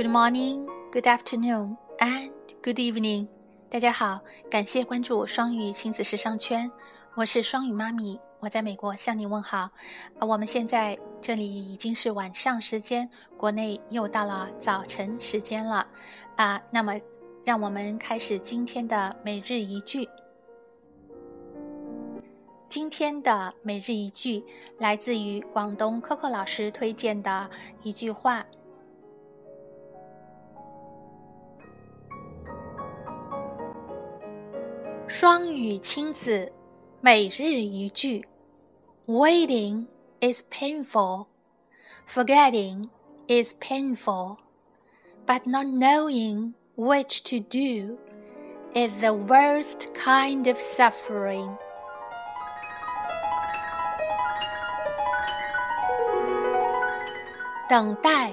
Good morning, good afternoon, and good evening. 大家好，感谢关注双语亲子时尚圈，我是双语妈咪，我在美国向你问好。啊，我们现在这里已经是晚上时间，国内又到了早晨时间了。啊，那么让我们开始今天的每日一句。今天的每日一句来自于广东 Coco 老师推荐的一句话。双语亲子每日一句：Waiting is painful, forgetting is painful, but not knowing which to do is the worst kind of suffering. 等待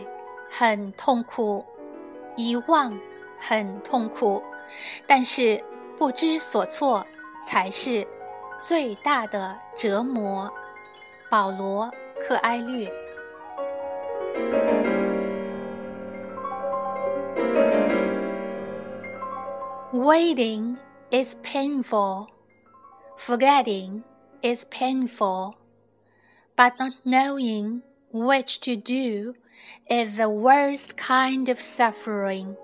很痛苦，遗忘很痛苦，但是 不知所措才是最大的折磨。保罗·柯艾略。Waiting is painful. Forgetting is painful. But not knowing which to do is the worst kind of suffering.